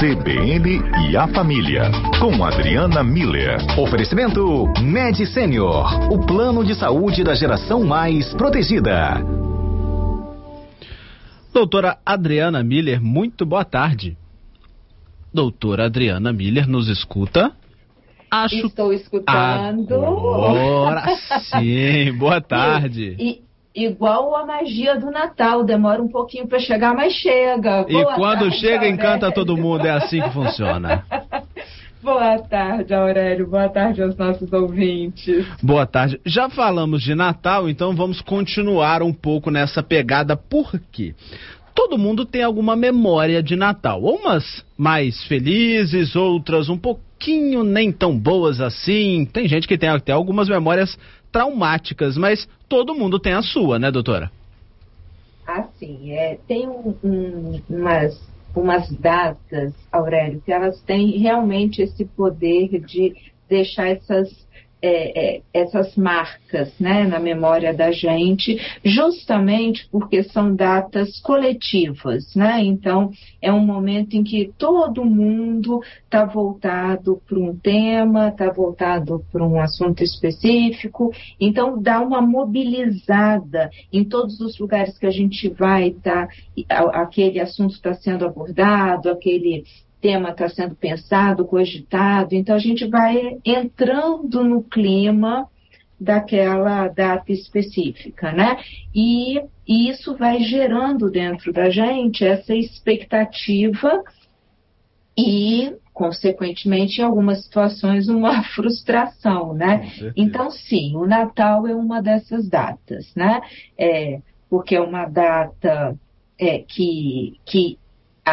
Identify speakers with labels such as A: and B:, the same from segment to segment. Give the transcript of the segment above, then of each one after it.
A: CBN e a Família, com Adriana Miller.
B: Oferecimento Med Senior, o plano de saúde da geração mais protegida.
C: Doutora Adriana Miller, muito boa tarde. Doutora Adriana Miller nos escuta?
D: Acho... Estou escutando.
C: Agora sim, boa tarde.
D: E, igual a magia do Natal, demora um pouquinho para chegar, mas chega.
C: Boa e quando tarde, chega, Aurélio. encanta todo mundo, é assim que funciona.
D: Boa tarde, Aurélio. Boa tarde aos nossos ouvintes.
C: Boa tarde. Já falamos de Natal, então vamos continuar um pouco nessa pegada. Por quê? Todo mundo tem alguma memória de Natal. Umas mais felizes, outras um pouquinho nem tão boas assim. Tem gente que tem até algumas memórias traumáticas, mas todo mundo tem a sua, né, doutora?
D: Assim, é, tem um, um, umas, umas datas, Aurélio, que elas têm realmente esse poder de deixar essas é, é, essas marcas né, na memória da gente, justamente porque são datas coletivas. Né? Então, é um momento em que todo mundo está voltado para um tema, está voltado para um assunto específico, então dá uma mobilizada em todos os lugares que a gente vai, tá, aquele assunto está sendo abordado, aquele tema está sendo pensado, cogitado, então a gente vai entrando no clima daquela data específica, né? E, e isso vai gerando dentro da gente essa expectativa e, consequentemente, em algumas situações, uma frustração, né? Então, sim, o Natal é uma dessas datas, né? É, porque é uma data é, que, que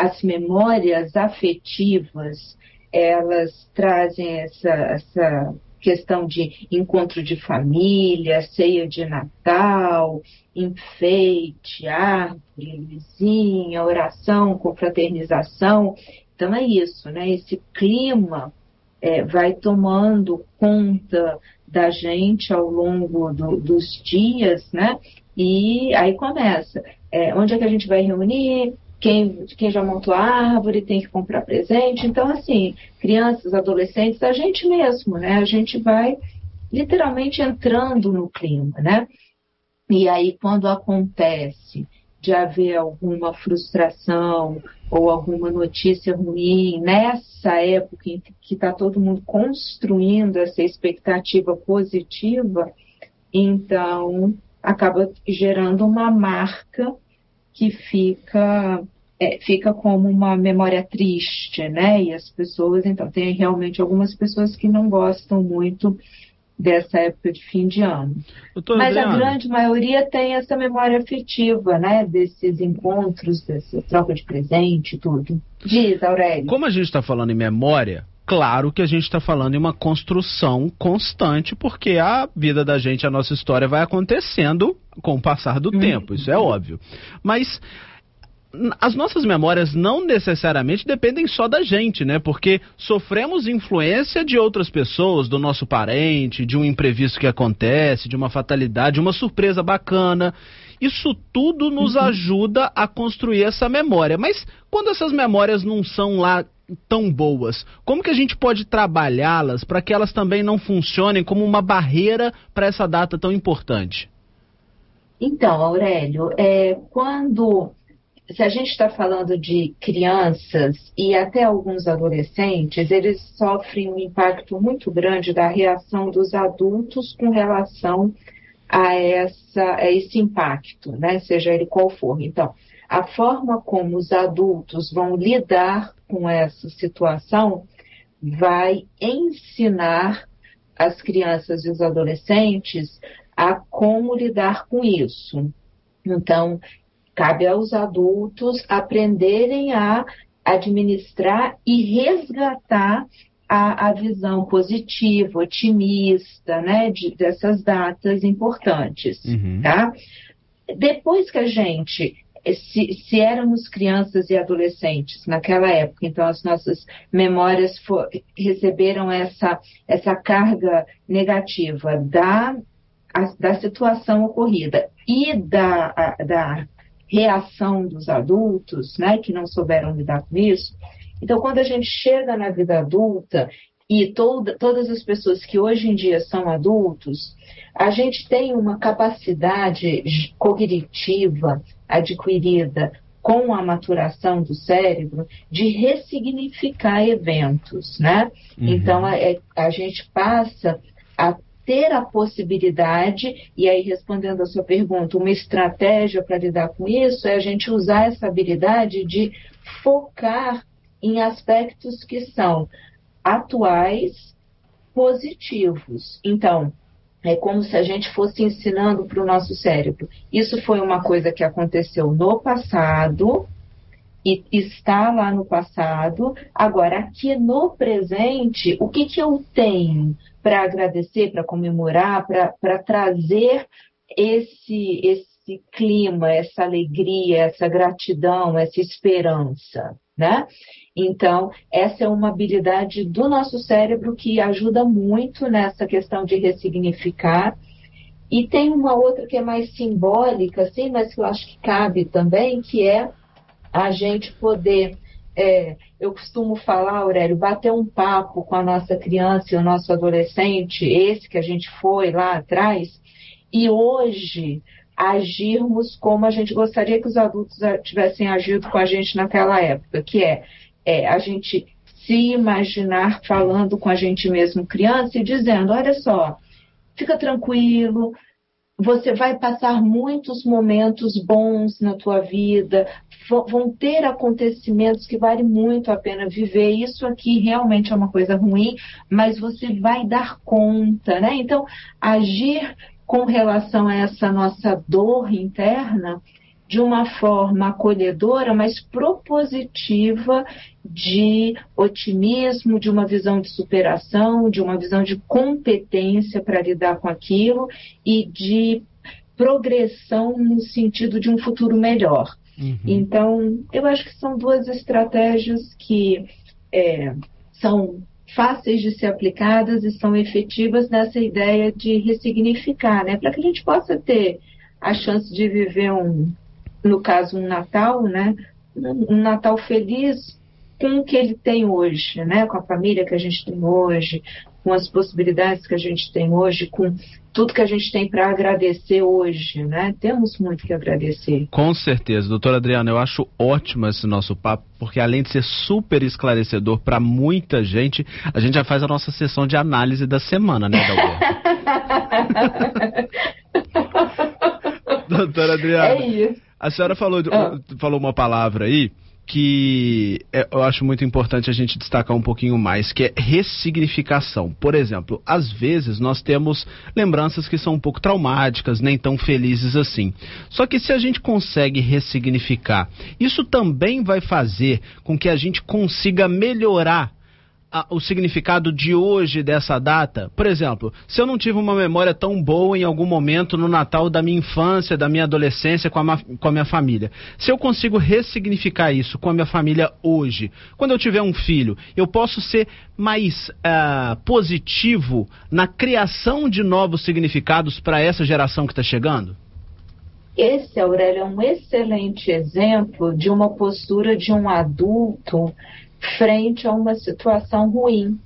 D: as memórias afetivas, elas trazem essa, essa questão de encontro de família, ceia de Natal, enfeite, árvore, luzinha, oração, confraternização. Então é isso, né? Esse clima é, vai tomando conta da gente ao longo do, dos dias, né? E aí começa. É, onde é que a gente vai reunir? Quem, quem já montou a árvore tem que comprar presente. Então, assim, crianças, adolescentes, a gente mesmo, né? A gente vai literalmente entrando no clima, né? E aí, quando acontece de haver alguma frustração ou alguma notícia ruim nessa época em que está todo mundo construindo essa expectativa positiva, então acaba gerando uma marca que fica é, fica como uma memória triste, né? E as pessoas, então, tem realmente algumas pessoas que não gostam muito dessa época de fim de ano. Doutor Mas Adriana. a grande maioria tem essa memória afetiva, né? Desses encontros, dessa troca de presente, tudo. Diz, Aurélio.
C: Como a gente está falando em memória, claro que a gente está falando em uma construção constante, porque a vida da gente, a nossa história vai acontecendo com o passar do uhum. tempo, isso é óbvio. Mas as nossas memórias não necessariamente dependem só da gente, né? Porque sofremos influência de outras pessoas, do nosso parente, de um imprevisto que acontece, de uma fatalidade, uma surpresa bacana. Isso tudo nos uhum. ajuda a construir essa memória. Mas quando essas memórias não são lá tão boas, como que a gente pode trabalhá-las para que elas também não funcionem como uma barreira para essa data tão importante?
D: Então, Aurélio, é, quando se a gente está falando de crianças e até alguns adolescentes, eles sofrem um impacto muito grande da reação dos adultos com relação a, essa, a esse impacto, né? seja ele qual for. Então, a forma como os adultos vão lidar com essa situação vai ensinar as crianças e os adolescentes a como lidar com isso. Então, cabe aos adultos aprenderem a administrar e resgatar a, a visão positiva, otimista, né, de, dessas datas importantes, uhum. tá? Depois que a gente se, se, éramos crianças e adolescentes naquela época, então as nossas memórias for, receberam essa, essa carga negativa da, a, da situação ocorrida e da, a, da reação dos adultos, né, que não souberam lidar com isso, Então, quando a gente chega na vida adulta e toda, todas as pessoas que hoje em dia são adultos, a gente tem uma capacidade cognitiva adquirida com a maturação do cérebro de ressignificar eventos, né? Uhum. Então a, é, a gente passa a ter a possibilidade, e aí respondendo a sua pergunta, uma estratégia para lidar com isso é a gente usar essa habilidade de focar em aspectos que são atuais, positivos. Então, é como se a gente fosse ensinando para o nosso cérebro. Isso foi uma coisa que aconteceu no passado e está lá no passado. Agora, aqui no presente, o que, que eu tenho para agradecer, para comemorar, para trazer esse, esse clima, essa alegria, essa gratidão, essa esperança, né? Então, essa é uma habilidade do nosso cérebro que ajuda muito nessa questão de ressignificar. E tem uma outra que é mais simbólica, assim, mas que eu acho que cabe também, que é a gente poder, é, eu costumo falar, Aurélio, bater um papo com a nossa criança e o nosso adolescente, esse que a gente foi lá atrás, e hoje agirmos como a gente gostaria que os adultos tivessem agido com a gente naquela época, que é é a gente se imaginar falando com a gente mesmo criança e dizendo: olha só, fica tranquilo, você vai passar muitos momentos bons na tua vida, vão ter acontecimentos que vale muito a pena viver. Isso aqui realmente é uma coisa ruim, mas você vai dar conta, né? Então, agir com relação a essa nossa dor interna de uma forma acolhedora, mas propositiva de otimismo, de uma visão de superação, de uma visão de competência para lidar com aquilo e de progressão no sentido de um futuro melhor. Uhum. Então, eu acho que são duas estratégias que é, são fáceis de ser aplicadas e são efetivas nessa ideia de ressignificar, né? Para que a gente possa ter a chance de viver um, no caso, um Natal, né? Um Natal feliz com o que ele tem hoje, né? Com a família que a gente tem hoje, com as possibilidades que a gente tem hoje, com tudo que a gente tem para agradecer hoje, né? Temos muito que agradecer.
C: Com certeza, doutora Adriana, eu acho ótimo esse nosso papo, porque além de ser super esclarecedor para muita gente, a gente já faz a nossa sessão de análise da semana, né, doutora Adriana.
D: É isso.
C: A senhora falou, ah. falou uma palavra aí que é, eu acho muito importante a gente destacar um pouquinho mais, que é ressignificação. Por exemplo, às vezes nós temos lembranças que são um pouco traumáticas, nem tão felizes assim. Só que se a gente consegue ressignificar, isso também vai fazer com que a gente consiga melhorar a, o significado de hoje dessa data? Por exemplo, se eu não tive uma memória tão boa em algum momento no Natal da minha infância, da minha adolescência com a, com a minha família, se eu consigo ressignificar isso com a minha família hoje, quando eu tiver um filho, eu posso ser mais uh, positivo na criação de novos significados para essa geração que está chegando?
D: Esse, Aurélio, é um excelente exemplo de uma postura de um adulto frente a uma situação ruim.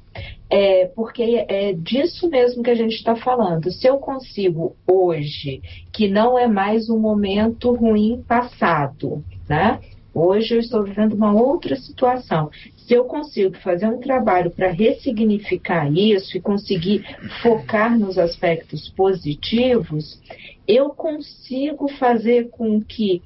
D: É, porque é disso mesmo que a gente está falando. Se eu consigo hoje, que não é mais um momento ruim passado, né? Hoje eu estou vivendo uma outra situação. Se eu consigo fazer um trabalho para ressignificar isso e conseguir focar nos aspectos positivos, eu consigo fazer com que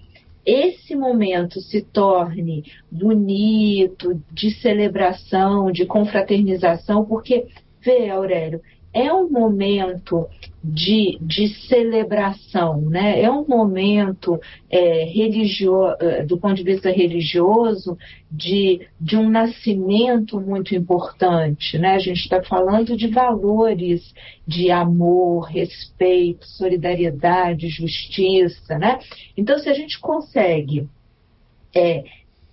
D: esse momento se torne bonito, de celebração, de confraternização, porque, vê, Aurélio, é um momento de, de celebração, né? é um momento é, religioso, é, do ponto de vista religioso, de, de um nascimento muito importante. Né? A gente está falando de valores de amor, respeito, solidariedade, justiça. Né? Então, se a gente consegue é,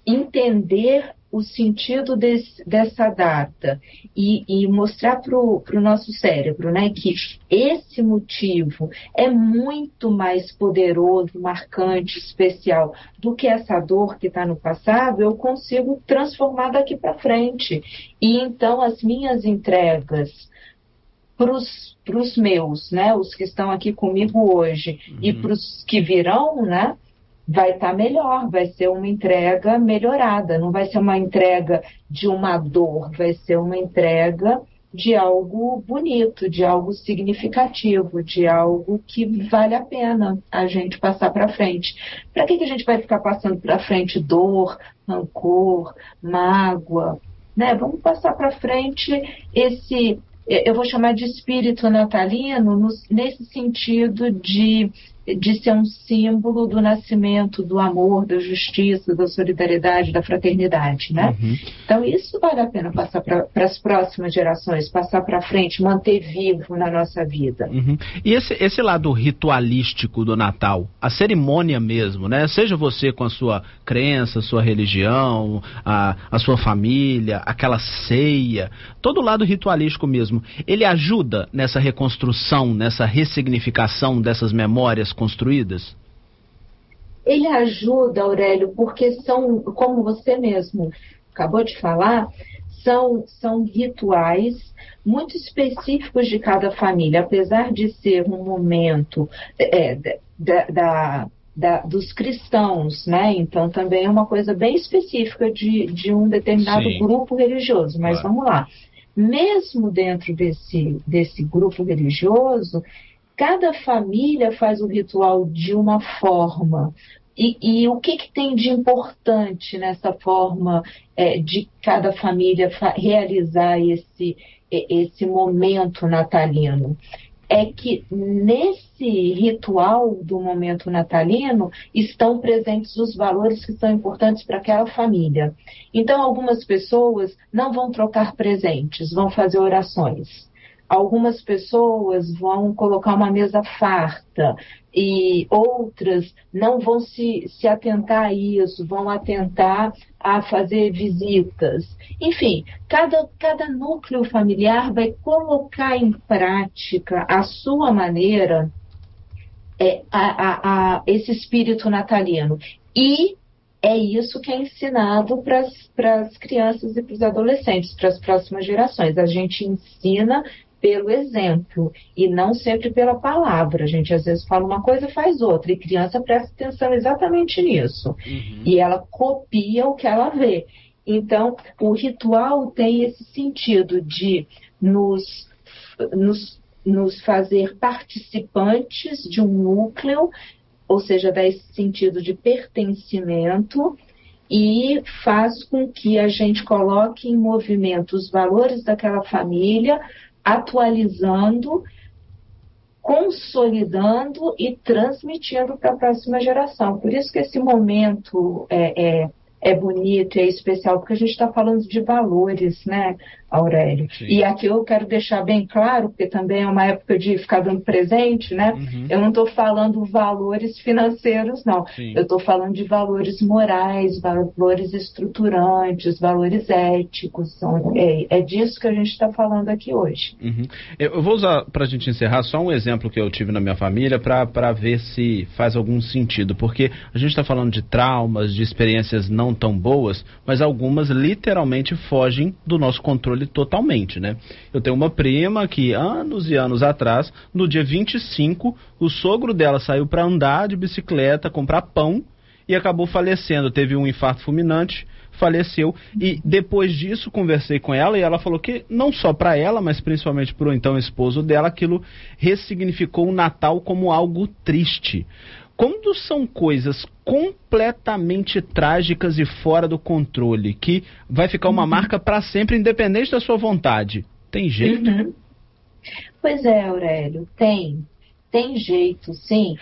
D: entender o sentido desse, dessa data e, e mostrar para o nosso cérebro né, que esse motivo é muito mais poderoso, marcante, especial do que essa dor que está no passado, eu consigo transformar daqui para frente. E então as minhas entregas para os meus, né, os que estão aqui comigo hoje, uhum. e para os que virão, né, vai estar tá melhor, vai ser uma entrega melhorada, não vai ser uma entrega de uma dor, vai ser uma entrega de algo bonito, de algo significativo, de algo que vale a pena a gente passar para frente. Para que, que a gente vai ficar passando para frente dor, rancor, mágoa? Né? Vamos passar para frente esse eu vou chamar de espírito natalino no, nesse sentido de de ser um símbolo do nascimento do amor, da justiça, da solidariedade, da fraternidade, né? Uhum. Então isso vale a pena passar para as próximas gerações, passar para frente, manter vivo na nossa vida.
C: Uhum. E esse, esse lado ritualístico do Natal, a cerimônia mesmo, né? Seja você com a sua crença, sua religião, a, a sua família, aquela ceia, todo o lado ritualístico mesmo, ele ajuda nessa reconstrução, nessa ressignificação dessas memórias construídas?
D: Ele ajuda, Aurélio, porque são, como você mesmo acabou de falar, são, são rituais muito específicos de cada família, apesar de ser um momento é, da, da, da, dos cristãos, né? Então também é uma coisa bem específica de, de um determinado Sim. grupo religioso. Mas claro. vamos lá. Mesmo dentro desse, desse grupo religioso, cada família faz o ritual de uma forma. E, e o que, que, tem de importante nessa forma é, de cada família realizar esse, esse momento natalino? É que nesse ritual do momento natalino estão presentes os valores que são importantes para aquela família. Então, algumas pessoas não vão trocar presentes, vão fazer orações algumas pessoas vão colocar uma mesa farta e outras não vão se, se atentar a isso, vão atentar a fazer visitas. Enfim, cada, cada núcleo familiar vai colocar em prática a sua maneira é, a, a, a esse espírito natalino. E é isso que é ensinado para as crianças e para os adolescentes, para as próximas gerações. A gente ensina pelo exemplo e não sempre pela palavra. A gente às vezes fala uma coisa e faz outra, e criança presta atenção exatamente nisso. Uhum. E ela copia o que ela vê. Então, o ritual tem esse sentido de nos, nos, nos fazer participantes de um núcleo, ou seja, dá esse sentido de pertencimento e faz com que a gente coloque em movimento os valores daquela família atualizando, consolidando e transmitindo para a próxima geração. Por isso que esse momento é, é, é bonito, é especial, porque a gente está falando de valores, né, Aurélio? Sim. E aqui eu quero deixar bem claro, porque também é uma época de ficar dando presente, né? Uhum. Eu não estou falando valores financeiros, não. Sim. Eu estou falando de valores morais, valores estruturantes, valores éticos. São, é, é disso que a gente está falando aqui hoje.
C: Uhum. Eu vou usar, para a gente encerrar, só um exemplo que eu tive na minha família para ver se faz algum sentido, porque a gente está falando de traumas, de experiências não tão boas, mas algumas literalmente fogem do nosso controle totalmente, né? Eu tenho uma prima que anos e anos atrás, no dia 25, o sogro dela saiu para andar de bicicleta, comprar pão e acabou falecendo. Teve um infarto fulminante, faleceu. E depois disso conversei com ela e ela falou que não só para ela, mas principalmente para o então esposo dela, aquilo ressignificou o Natal como algo triste. Quando são coisas completamente trágicas e fora do controle, que vai ficar uma uhum. marca para sempre, independente da sua vontade, tem jeito? Uhum.
D: Pois é, Aurélio, tem. Tem jeito, sim.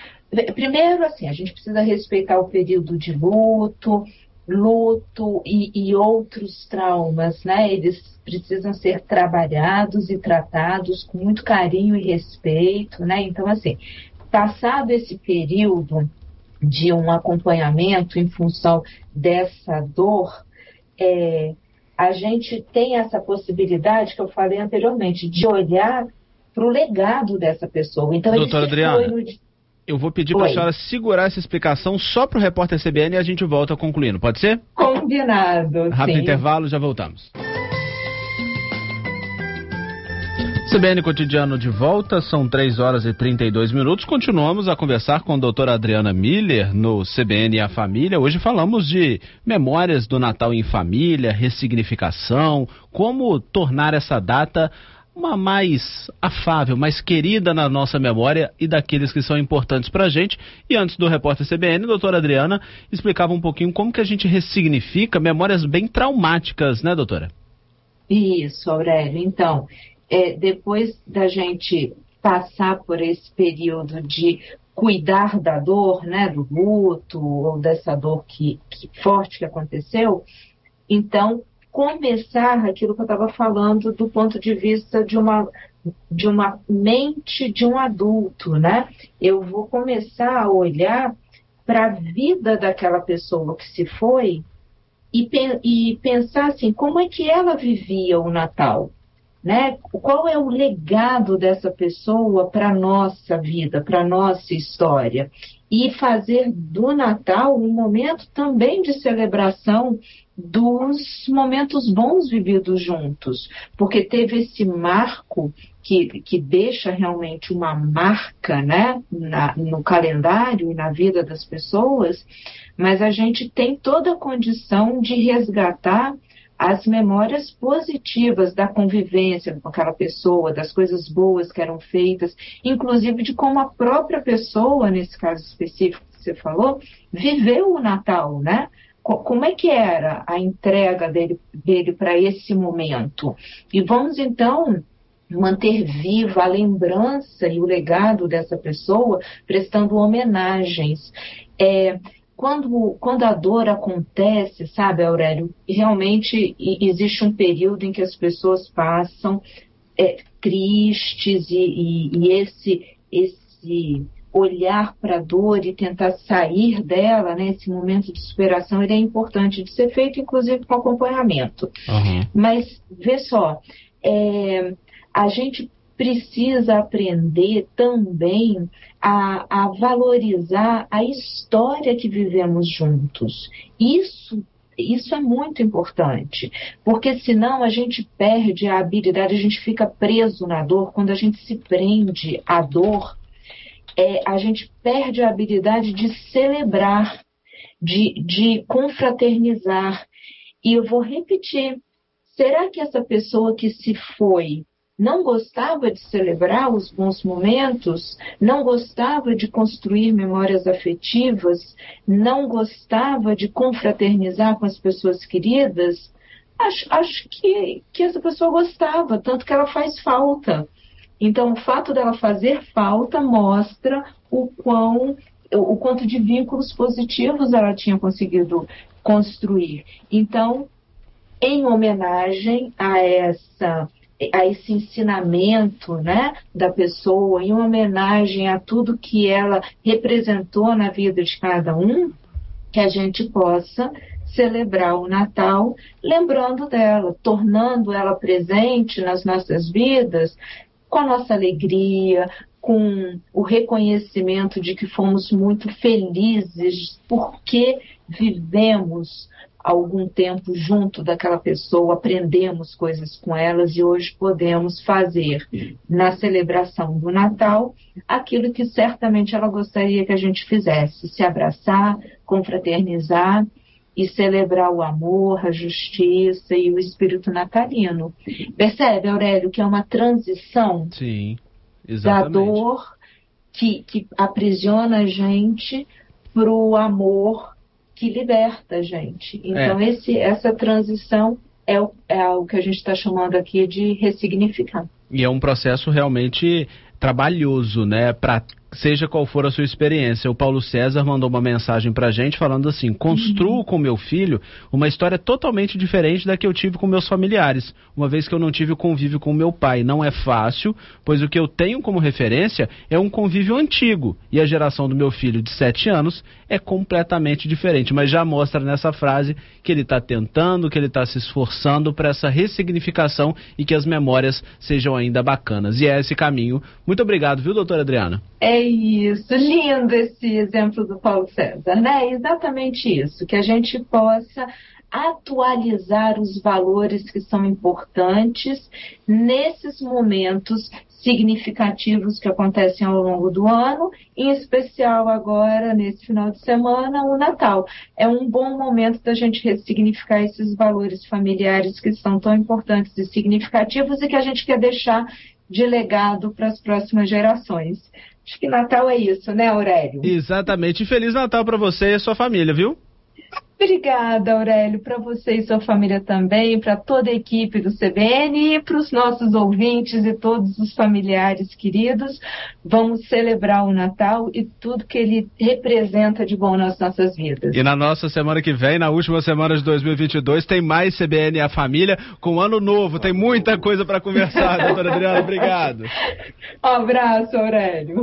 D: Primeiro, assim, a gente precisa respeitar o período de luto, luto e, e, outros traumas, né? Eles precisam ser trabalhados e tratados com muito carinho e respeito, né? Então, assim, Passado esse período de um acompanhamento em função dessa dor, é, a gente tem essa possibilidade que eu falei anteriormente de olhar para o legado dessa pessoa. Então,
C: Doutora Adriana, no... eu vou pedir para a senhora segurar essa explicação só para o repórter CBN e a gente volta concluindo. Pode ser?
D: Combinado.
C: Rápido
D: sim.
C: intervalo, já voltamos. CBN Cotidiano de volta, são 3 horas e 32 minutos. Continuamos a conversar com a doutora Adriana Miller no CBN a Família. Hoje falamos de memórias do Natal em família, ressignificação, como tornar essa data uma mais afável, mais querida na nossa memória e daqueles que são importantes para a gente. E antes do repórter CBN, a doutora Adriana explicava um pouquinho como que a gente ressignifica memórias bem traumáticas, né, doutora?
D: Isso, Aurélio. Então, é, depois da gente passar por esse período de cuidar da dor, né, do luto ou dessa dor que, que forte que aconteceu, então começar aquilo que eu estava falando do ponto de vista de uma de uma mente de um adulto, né? Eu vou começar a olhar para a vida daquela pessoa que se foi e, e pensar assim, como é que ela vivia o Natal? Né? Qual é o legado dessa pessoa para nossa vida, para nossa história? E fazer do Natal um momento também de celebração dos momentos bons vividos juntos, porque teve esse marco que, que deixa realmente uma marca né, na, no calendário e na vida das pessoas, mas a gente tem toda a condição de resgatar as memórias positivas da convivência com aquela pessoa, das coisas boas que eram feitas, inclusive de como a própria pessoa, nesse caso específico que você falou, viveu o Natal, né? Como é que era a entrega dele, dele para esse momento? E vamos então manter viva a lembrança e o legado dessa pessoa, prestando homenagens. É, quando, quando a dor acontece, sabe, Aurélio, realmente existe um período em que as pessoas passam é, tristes e, e, e esse, esse olhar para a dor e tentar sair dela, né, esse momento de superação, ele é importante de ser feito, inclusive com acompanhamento. Uhum. Mas, vê só, é, a gente precisa aprender também a, a valorizar a história que vivemos juntos. Isso isso é muito importante, porque senão a gente perde a habilidade, a gente fica preso na dor. Quando a gente se prende à dor, é, a gente perde a habilidade de celebrar, de, de confraternizar. E eu vou repetir: será que essa pessoa que se foi não gostava de celebrar os bons momentos, não gostava de construir memórias afetivas, não gostava de confraternizar com as pessoas queridas, acho, acho que, que essa pessoa gostava, tanto que ela faz falta. Então, o fato dela fazer falta mostra o quão o quanto de vínculos positivos ela tinha conseguido construir. Então, em homenagem a essa a esse ensinamento né, da pessoa, em homenagem a tudo que ela representou na vida de cada um, que a gente possa celebrar o Natal lembrando dela, tornando ela presente nas nossas vidas com a nossa alegria, com o reconhecimento de que fomos muito felizes porque vivemos algum tempo junto daquela pessoa, aprendemos coisas com elas e hoje podemos fazer na celebração do Natal aquilo que certamente ela gostaria que a gente fizesse: se abraçar, confraternizar e celebrar o amor, a justiça e o espírito natalino. Percebe, Aurélio, que é uma transição
C: Sim,
D: da dor que, que aprisiona a gente para o amor que liberta a gente. Então, é. esse, essa transição é o, é o que a gente está chamando aqui de ressignificar.
C: E é um processo realmente trabalhoso, né? Para seja qual for a sua experiência. O Paulo César mandou uma mensagem pra gente falando assim: construo uhum. com meu filho uma história totalmente diferente da que eu tive com meus familiares, uma vez que eu não tive o convívio com meu pai. Não é fácil, pois o que eu tenho como referência é um convívio antigo e a geração do meu filho de 7 anos é completamente diferente. Mas já mostra nessa frase que ele está tentando, que ele está se esforçando para essa ressignificação e que as memórias sejam ainda bacanas. E é esse caminho. Muito obrigado, viu, doutora Adriana?
D: É isso, lindo esse exemplo do Paulo César, né? É exatamente isso, que a gente possa atualizar os valores que são importantes nesses momentos significativos que acontecem ao longo do ano, em especial agora, nesse final de semana, o Natal. É um bom momento da gente ressignificar esses valores familiares que são tão importantes e significativos e que a gente quer deixar de legado para as próximas gerações. Acho que Natal é isso, né, Aurélio?
C: Exatamente. E Feliz Natal para você e sua família, viu?
D: Obrigada, Aurélio, para você e sua família também, para toda a equipe do CBN e para os nossos ouvintes e todos os familiares queridos. Vamos celebrar o Natal e tudo que ele representa de bom nas nossas vidas.
C: E na nossa semana que vem, na última semana de 2022, tem mais CBN a família com ano novo. Tem muita coisa para conversar, doutora Adriana. Obrigado.
D: Um abraço, Aurélio.